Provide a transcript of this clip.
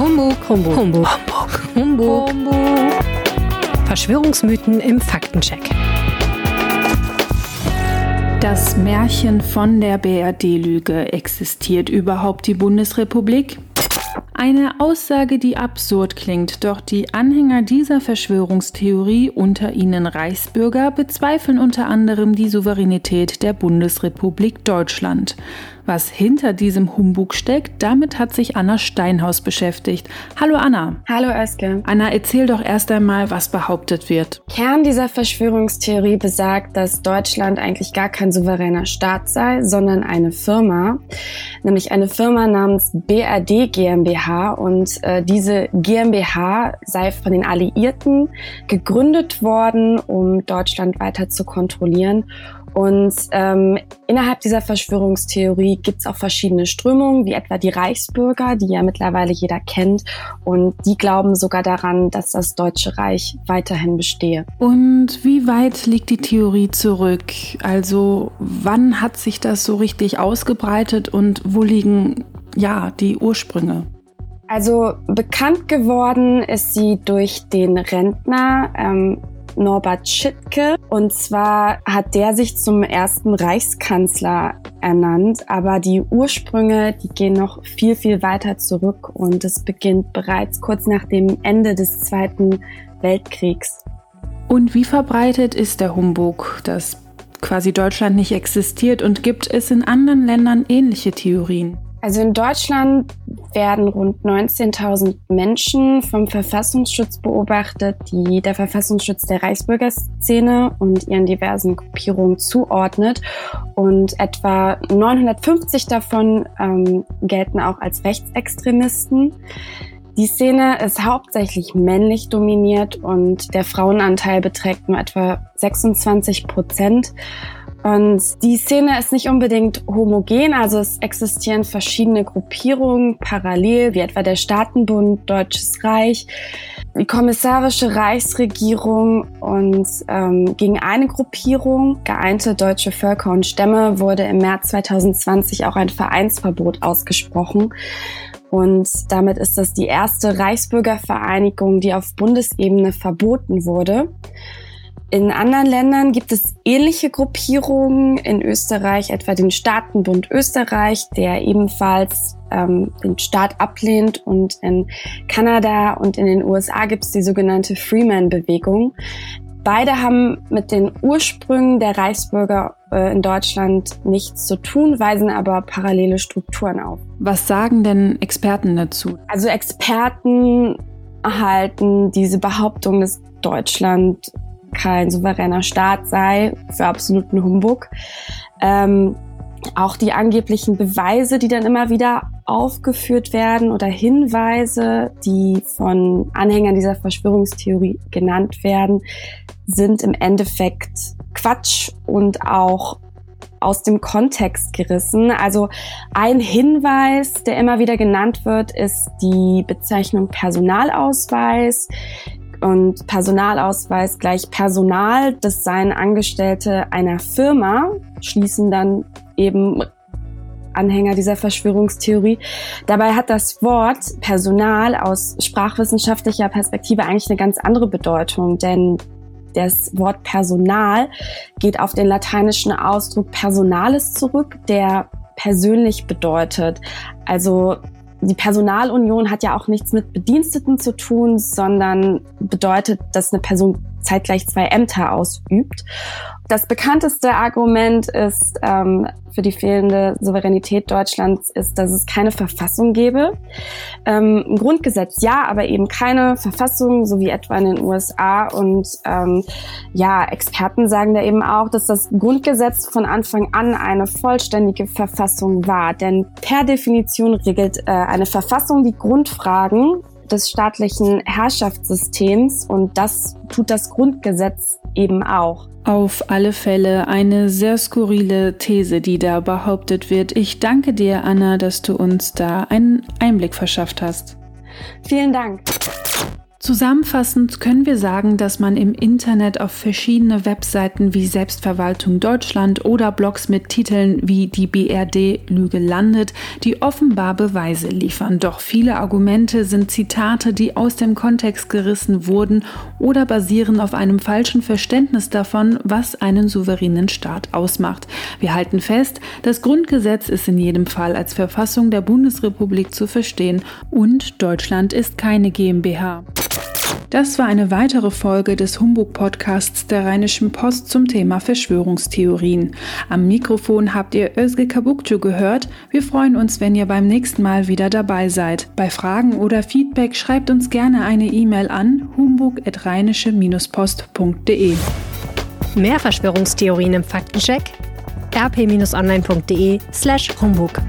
Humbug, Humbug, Humbug, Humbug, Humbug. Humbug. Verschwörungsmythen im Faktencheck. Das Märchen von der BRD-Lüge. Existiert überhaupt die Bundesrepublik? Eine Aussage, die absurd klingt, doch die Anhänger dieser Verschwörungstheorie, unter ihnen Reichsbürger, bezweifeln unter anderem die Souveränität der Bundesrepublik Deutschland. Was hinter diesem Humbug steckt, damit hat sich Anna Steinhaus beschäftigt. Hallo Anna. Hallo Özge. Anna, erzähl doch erst einmal, was behauptet wird. Kern dieser Verschwörungstheorie besagt, dass Deutschland eigentlich gar kein souveräner Staat sei, sondern eine Firma, nämlich eine Firma namens BRD GmbH und äh, diese GmbH sei von den Alliierten gegründet worden, um Deutschland weiter zu kontrollieren und ähm, innerhalb dieser Verschwörungstheorie gibt es auch verschiedene Strömungen, wie etwa die Reichsbürger, die ja mittlerweile jeder kennt. Und die glauben sogar daran, dass das Deutsche Reich weiterhin bestehe. Und wie weit liegt die Theorie zurück? Also wann hat sich das so richtig ausgebreitet und wo liegen ja die Ursprünge? Also bekannt geworden ist sie durch den Rentner ähm, Norbert Schittke. Und zwar hat der sich zum ersten Reichskanzler ernannt. Aber die Ursprünge, die gehen noch viel, viel weiter zurück. Und es beginnt bereits kurz nach dem Ende des Zweiten Weltkriegs. Und wie verbreitet ist der Humbug, dass quasi Deutschland nicht existiert? Und gibt es in anderen Ländern ähnliche Theorien? Also in Deutschland werden rund 19.000 Menschen vom Verfassungsschutz beobachtet, die der Verfassungsschutz der Reichsbürgerszene und ihren diversen Gruppierungen zuordnet. Und etwa 950 davon ähm, gelten auch als Rechtsextremisten. Die Szene ist hauptsächlich männlich dominiert und der Frauenanteil beträgt nur etwa 26 Prozent. Und die Szene ist nicht unbedingt homogen, also es existieren verschiedene Gruppierungen parallel, wie etwa der Staatenbund, Deutsches Reich, die kommissarische Reichsregierung und ähm, gegen eine Gruppierung, geeinte deutsche Völker und Stämme, wurde im März 2020 auch ein Vereinsverbot ausgesprochen. Und damit ist das die erste Reichsbürgervereinigung, die auf Bundesebene verboten wurde. In anderen Ländern gibt es ähnliche Gruppierungen. In Österreich etwa den Staatenbund Österreich, der ebenfalls ähm, den Staat ablehnt. Und in Kanada und in den USA gibt es die sogenannte Freeman-Bewegung. Beide haben mit den Ursprüngen der Reichsbürger äh, in Deutschland nichts zu tun, weisen aber parallele Strukturen auf. Was sagen denn Experten dazu? Also Experten halten diese Behauptung, dass Deutschland kein souveräner Staat sei, für absoluten Humbug. Ähm, auch die angeblichen Beweise, die dann immer wieder aufgeführt werden oder Hinweise, die von Anhängern dieser Verschwörungstheorie genannt werden, sind im Endeffekt Quatsch und auch aus dem Kontext gerissen. Also ein Hinweis, der immer wieder genannt wird, ist die Bezeichnung Personalausweis. Und Personalausweis gleich Personal, das seien Angestellte einer Firma, schließen dann eben Anhänger dieser Verschwörungstheorie. Dabei hat das Wort Personal aus sprachwissenschaftlicher Perspektive eigentlich eine ganz andere Bedeutung, denn das Wort Personal geht auf den lateinischen Ausdruck Personalis zurück, der persönlich bedeutet. Also die Personalunion hat ja auch nichts mit Bediensteten zu tun, sondern bedeutet, dass eine Person zeitgleich zwei Ämter ausübt. Das bekannteste Argument ist ähm, für die fehlende Souveränität Deutschlands ist, dass es keine Verfassung gäbe. Ähm, ein Grundgesetz ja, aber eben keine Verfassung, so wie etwa in den USA. Und ähm, ja, Experten sagen da eben auch, dass das Grundgesetz von Anfang an eine vollständige Verfassung war. Denn per Definition regelt äh, eine Verfassung die Grundfragen des staatlichen Herrschaftssystems und das tut das Grundgesetz eben auch. Auf alle Fälle eine sehr skurrile These, die da behauptet wird. Ich danke dir, Anna, dass du uns da einen Einblick verschafft hast. Vielen Dank. Zusammenfassend können wir sagen, dass man im Internet auf verschiedene Webseiten wie Selbstverwaltung Deutschland oder Blogs mit Titeln wie die BRD Lüge landet, die offenbar Beweise liefern. Doch viele Argumente sind Zitate, die aus dem Kontext gerissen wurden oder basieren auf einem falschen Verständnis davon, was einen souveränen Staat ausmacht. Wir halten fest, das Grundgesetz ist in jedem Fall als Verfassung der Bundesrepublik zu verstehen und Deutschland ist keine GmbH. Das war eine weitere Folge des Humbug-Podcasts der Rheinischen Post zum Thema Verschwörungstheorien. Am Mikrofon habt ihr Özge Kabukcu gehört. Wir freuen uns, wenn ihr beim nächsten Mal wieder dabei seid. Bei Fragen oder Feedback schreibt uns gerne eine E-Mail an humbug.rheinische-post.de. Mehr Verschwörungstheorien im Faktencheck rp-online.de slash humbug.